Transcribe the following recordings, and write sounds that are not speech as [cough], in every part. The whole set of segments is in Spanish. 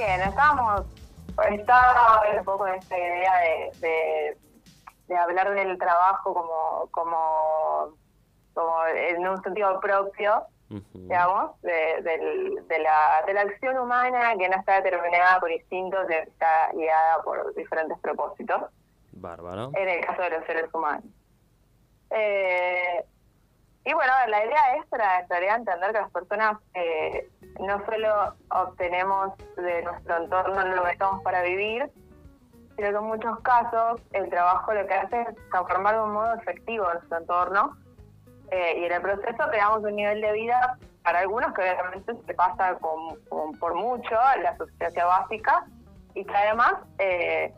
Bien, estábamos, estaba un poco en esta idea de, de, hablar del trabajo como, como, como en un sentido propio, digamos, de, de, la, de la acción humana que no está determinada por instintos, está guiada por diferentes propósitos. Bárbaro. En el caso de los seres humanos. Eh, y bueno, la idea es para entender que las personas eh, no solo obtenemos de nuestro entorno lo que estamos para vivir, sino que en muchos casos el trabajo lo que hace es transformar de un modo efectivo nuestro entorno eh, y en el proceso creamos un nivel de vida para algunos que obviamente se pasa con, por mucho la subsistencia básica y que además eh,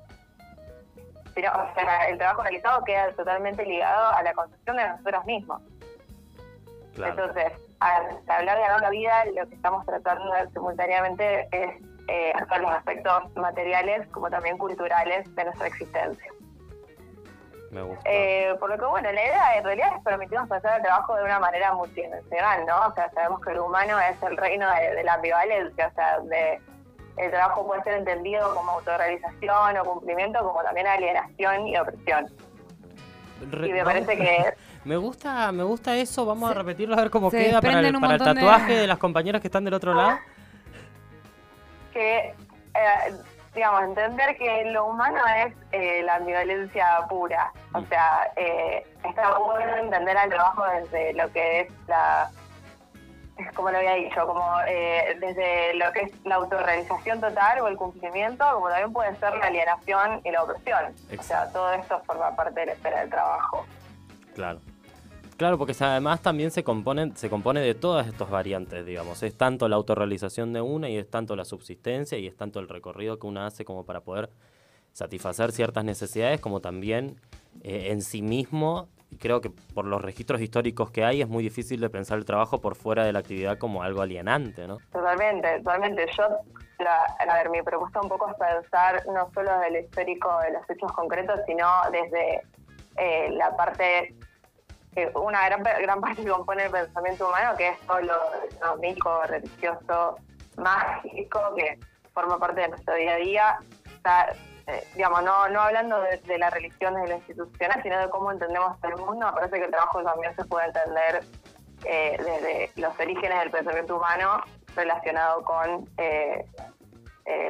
el trabajo realizado queda totalmente ligado a la construcción de nosotros mismos. Entonces, al hablar de la vida, lo que estamos tratando de simultáneamente es eh, los aspectos materiales como también culturales de nuestra existencia. Me gusta. Eh, por lo que, bueno, la idea en realidad es permitirnos hacer el trabajo de una manera multidimensional, ¿no? O sea, sabemos que el humano es el reino de, la ambivalencia, o sea, de, el trabajo puede ser entendido como autorrealización o cumplimiento, como también alienación y opresión. y me parece que [laughs] Me gusta, me gusta eso, vamos a repetirlo a ver cómo queda para el, tatuaje de... [laughs] las compañeras que están del otro lado. Que, eh, digamos, entender que lo humano es eh, la violencia pura. O mm. sea, eh, está bueno entender al trabajo desde lo que es la como lo había dicho, como eh, desde lo que es la autorrealización total o el cumplimiento, como también puede ser la alienación y la opresión. O sea, todo esto forma parte de la esfera del trabajo. Claro. Claro, porque además también se compone, se compone de todas estas variantes, digamos. Es tanto la autorrealización de una y es tanto la subsistencia y es tanto el recorrido que una hace como para poder satisfacer ciertas necesidades, como también eh, en sí mismo. Creo que por los registros históricos que hay es muy difícil de pensar el trabajo por fuera de la actividad como algo alienante, ¿no? Totalmente, totalmente. Yo, a ver, mi propuesta un poco es pensar no solo desde el histórico de los hechos concretos, sino desde eh, la parte una gran, gran parte que compone el pensamiento humano, que es todo lo, místico, religioso, mágico, que forma parte de nuestro día a día. Eh, digamos, no, no hablando de, la religión desde la institucional, sino de cómo entendemos el mundo, me parece que el trabajo también se puede entender eh, desde los orígenes del pensamiento humano relacionado con eh,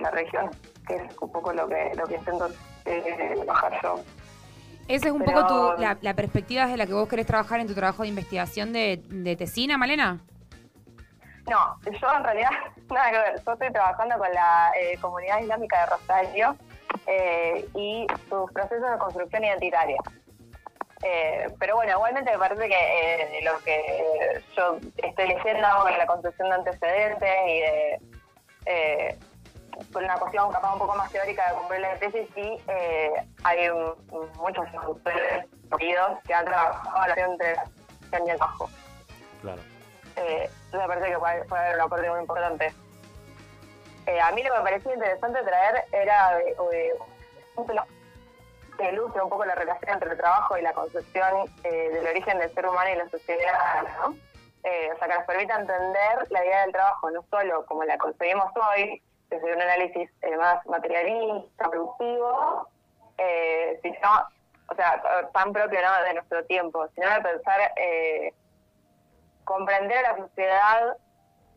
la religión, que es un poco lo que, lo que intento bajar yo. Esa es un poco tu, la, perspectiva desde la que vos querés trabajar en tu trabajo de investigación de, de Tesina, Malena. No, yo en realidad, [laughs] nada que ver. Yo estoy trabajando con la eh, comunidad islámica de Rosario eh, y sus procesos de construcción identitaria. Eh, pero bueno, igualmente me parece que lo que yo estoy leyendo con la construcción de antecedentes y de con una cuestión capaz un poco más teórica de cumplir la tesis, sí eh, hay muchos autores que han trabajado la relación entre la y el bajo. Claro. Eh, me parece que puede, haber una parte muy importante. Eh, a mí lo que me parecía interesante traer era eh, un que ilustre un poco la relación entre el trabajo y la concepción del origen del ser humano y la sociedad, ¿no? o sea, que nos permita entender la idea del trabajo no solo como la concebimos hoy, desde un análisis eh, más materialista, productivo, eh, sino, o sea, tan propio de nuestro tiempo, sino de pensar, eh, comprender a la sociedad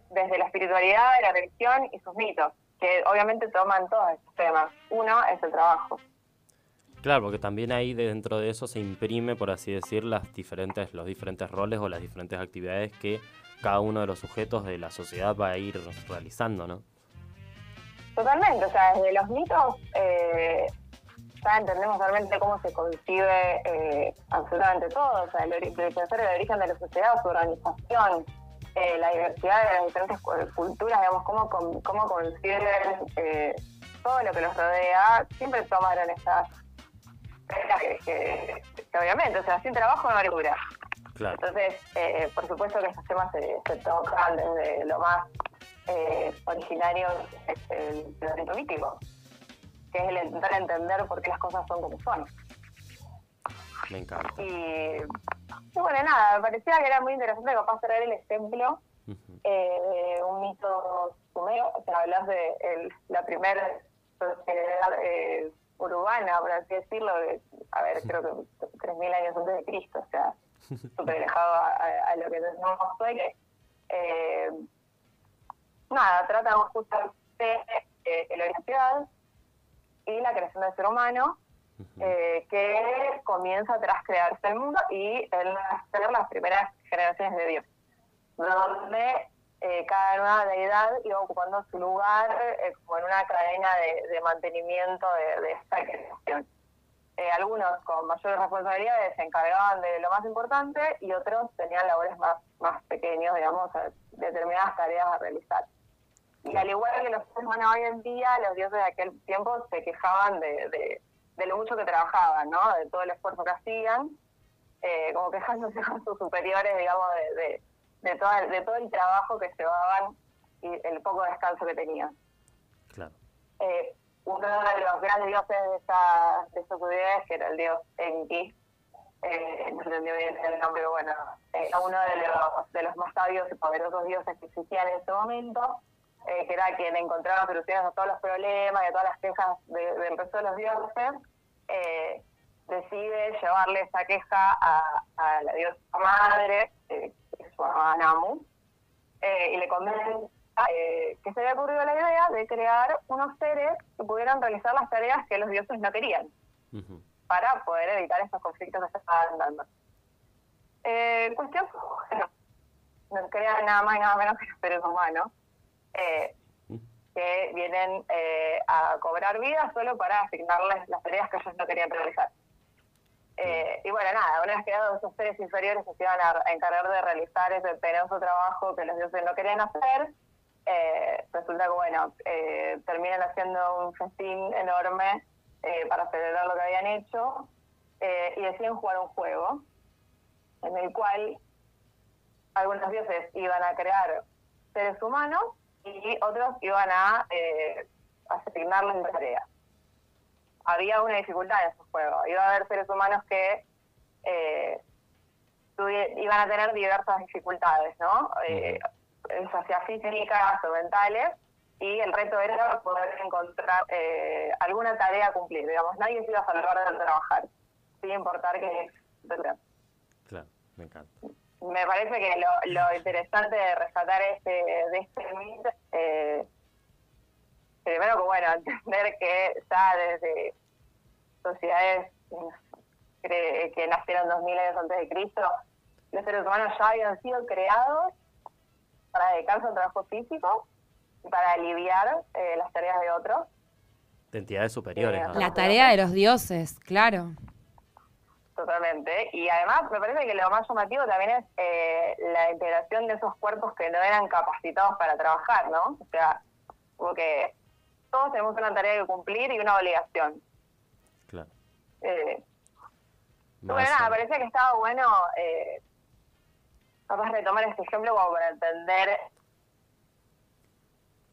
desde la espiritualidad, la religión y sus mitos, que obviamente toman todos estos temas. Uno es el trabajo. Claro, porque también ahí dentro de eso se imprime, por así decir, las diferentes, los diferentes roles o las diferentes actividades que cada uno de los sujetos de la sociedad va a ir realizando, ¿no? Totalmente, o sea, desde los mitos eh, ya entendemos realmente cómo se concibe eh, absolutamente todo, o sea, el, el, pensar el origen de la sociedad, su organización, eh, la diversidad de las diferentes culturas, digamos, cómo, cómo conciben todo lo que los rodea, siempre tomaron esas que, que, que, obviamente, o sea, sin trabajo no hay cultura. Entonces, por supuesto que estos temas se, se tocan desde lo más eh, originarios del pensamiento mítico, que es el intentar entender por qué las cosas son como son. Me encanta. Y, bueno, nada, me parecía que era muy interesante capaz traer el ejemplo eh, de un mito Sumerio, o sea, hablas de el, la primera sociedad eh, urbana, por así decirlo, a ver, creo que 3.000 años antes de Cristo, o sea, [laughs] súper alejado a, lo que tenemos hoy, que eh, nada, tratan justamente eh, la orientación y la creación del ser humano, eh, que comienza tras crearse el mundo y el nacer las primeras generaciones de Dios, donde eh, cada nueva deidad iba ocupando su lugar eh, como en una cadena de, mantenimiento de, esta creación. Eh, algunos con mayores responsabilidades se encargaban de lo más importante y otros tenían labores más, más pequeños, digamos, determinadas tareas a realizar. Y al igual que los seres humanos hoy en día, los dioses de aquel tiempo se quejaban de, de, lo mucho que trabajaban, ¿no? De todo el esfuerzo que hacían, como quejándose con sus superiores, digamos, de de, todo de todo el trabajo que llevaban y el poco descanso que tenían. Claro. Eh, uno de los grandes dioses de esta, de que era el dios Enki, eh, no entendí bien el nombre, pero bueno, eh, uno de los, de los más sabios y poderosos dioses que existían en ese momento, eh, que era quien encontraba soluciones a todos los problemas y a todas las quejas del resto de los dioses, decide llevarle esa queja a, a la diosa madre, su Namu, eh, y le convence eh, que se había ocurrido la idea de crear unos seres que pudieran realizar las tareas que los dioses no querían, para poder evitar esos conflictos que se estaban dando. Eh, cuestión, bueno, no crean nada más y nada menos que los seres humanos, eh, que vienen a cobrar vida solo para asignarles las tareas que ellos no querían realizar. Eh, y bueno, nada, una vez creados esos seres inferiores se iban a, encargar de realizar ese penoso trabajo que los dioses no querían hacer, eh, resulta que, bueno, eh, terminan haciendo un festín enorme para celebrar lo que habían hecho y deciden jugar un juego en el cual algunos dioses iban a crear seres humanos y otros iban a asignarles tareas había una dificultad en ese juego. Iba a haber seres humanos que eh, iban a tener diversas dificultades, ¿no? Eh, hacia físicas o mentales, y el reto era poder encontrar eh, alguna tarea a cumplir. Digamos, nadie se iba a salvar de trabajar, sin importar que... Claro, me encanta. Me parece que lo, lo interesante de rescatar este, de este mito eh, primero que bueno, [laughs] entender que ya desde sociedades que nacieron dos mil años antes de Cristo, los seres humanos ya habían sido creados para dedicarse al trabajo físico y para aliviar eh, las tareas de otros. De entidades superiores. Eh, la tarea de los dioses, claro. Totalmente. Y además me parece que lo más llamativo también es eh, la integración de esos cuerpos que no eran capacitados para trabajar, ¿no? O sea, como que todos tenemos una tarea que cumplir y una obligación. Claro. Eh, bueno, nada, parecía que estaba bueno eh, capaz retomar este ejemplo como para entender,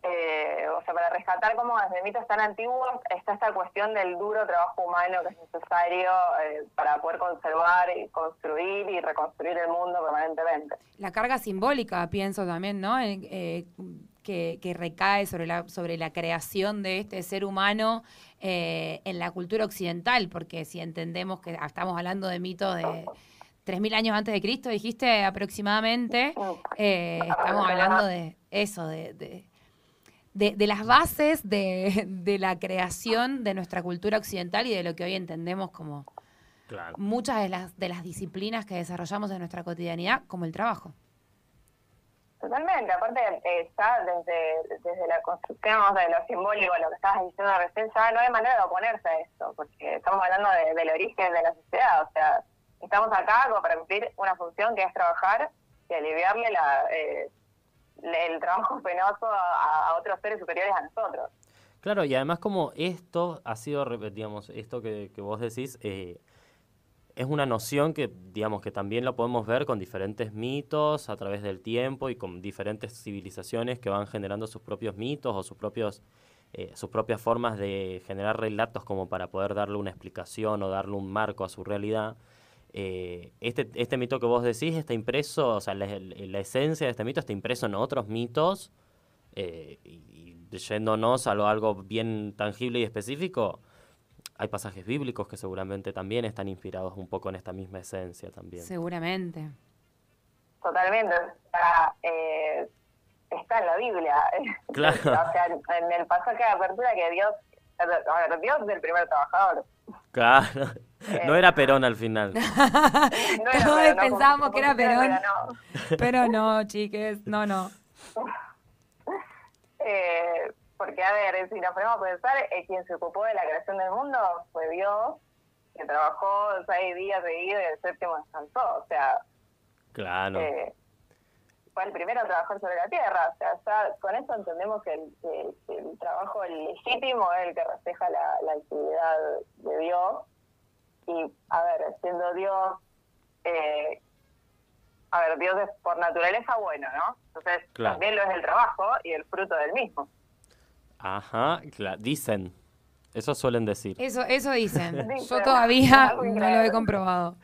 eh, o sea, para rescatar cómo desde mitos tan antiguos está esta cuestión del duro trabajo humano que es necesario eh, para poder conservar y construir y reconstruir el mundo permanentemente. La carga simbólica, pienso también, ¿no? Eh, que, recae sobre la, sobre la creación de este ser humano eh, en la cultura occidental, porque si entendemos que estamos hablando de mitos de 3.000 años antes de Cristo, dijiste aproximadamente, eh, estamos hablando de eso, de, de, las bases de, de, la creación de nuestra cultura occidental y de lo que hoy entendemos como muchas de las, de las disciplinas que desarrollamos en nuestra cotidianidad, como el trabajo. Totalmente, aparte está desde, desde la construcción de lo simbólico, lo que estabas diciendo recién, ya no hay manera de oponerse a esto, porque estamos hablando del origen de la sociedad, o sea, estamos acá como para cumplir una función que es trabajar y aliviarle la, eh, el trabajo penoso a, otros seres superiores a nosotros. Claro, y además como esto ha sido, digamos, esto que, vos decís, eh, es una noción que, digamos, que también lo podemos ver con diferentes mitos a través del tiempo y con diferentes civilizaciones que van generando sus propios mitos o sus propios eh, sus propias formas de generar relatos como para poder darle una explicación o darle un marco a su realidad. Eh, este, este mito que vos decís está impreso, o sea, la, esencia de este mito está impreso en otros mitos Eh, y, y yéndonos a lo, algo bien tangible y específico, hay pasajes bíblicos que seguramente también están inspirados un poco en esta misma esencia también. Seguramente. Totalmente. Está, eh, está en la Biblia. [laughs] Claro. o sea, en el pasaje de apertura que Dios, Dios es el primer trabajador. Claro. No era Perón al final. [laughs] No era Todos Perón, pensábamos como- que era Perón. no. Pero no, chiques, no, no. [laughs] Eh, porque, a ver, si nos ponemos a pensar, eh, quien se ocupó de la creación del mundo fue Dios, que trabajó seis días seguidos y el séptimo descansó. O sea, Claro. eh, fue el primero en trabajar sobre la tierra. O sea, ya con eso entendemos que el, que- que el trabajo legítimo es el que refleja la, la actividad de Dios. Y, a ver, siendo Dios, eh, a ver, Dios es por naturaleza bueno, ¿no? Entonces, Claro. también lo es el trabajo y el fruto del mismo. Ajá, dicen. Eso suelen decir. Eso, eso dicen. [laughs] Dicen. Yo todavía no lo he comprobado.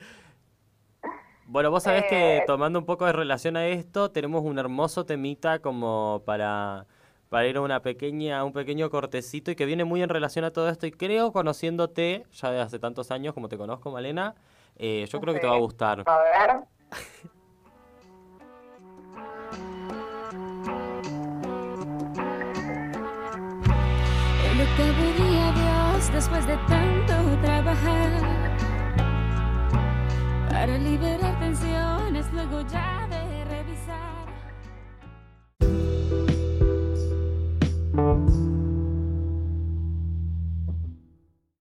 Bueno, vos sabés que Eh, tomando un poco de relación a esto, tenemos un hermoso temita como para, para ir a una pequeña, un pequeño cortecito y que viene muy en relación a todo esto. Y creo, conociéndote ya de hace tantos años como te conozco, Malena, eh, yo creo que te va a gustar. A ver. El octavo día Dios, después de tanto trabajar, para liberar tensiones, luego ya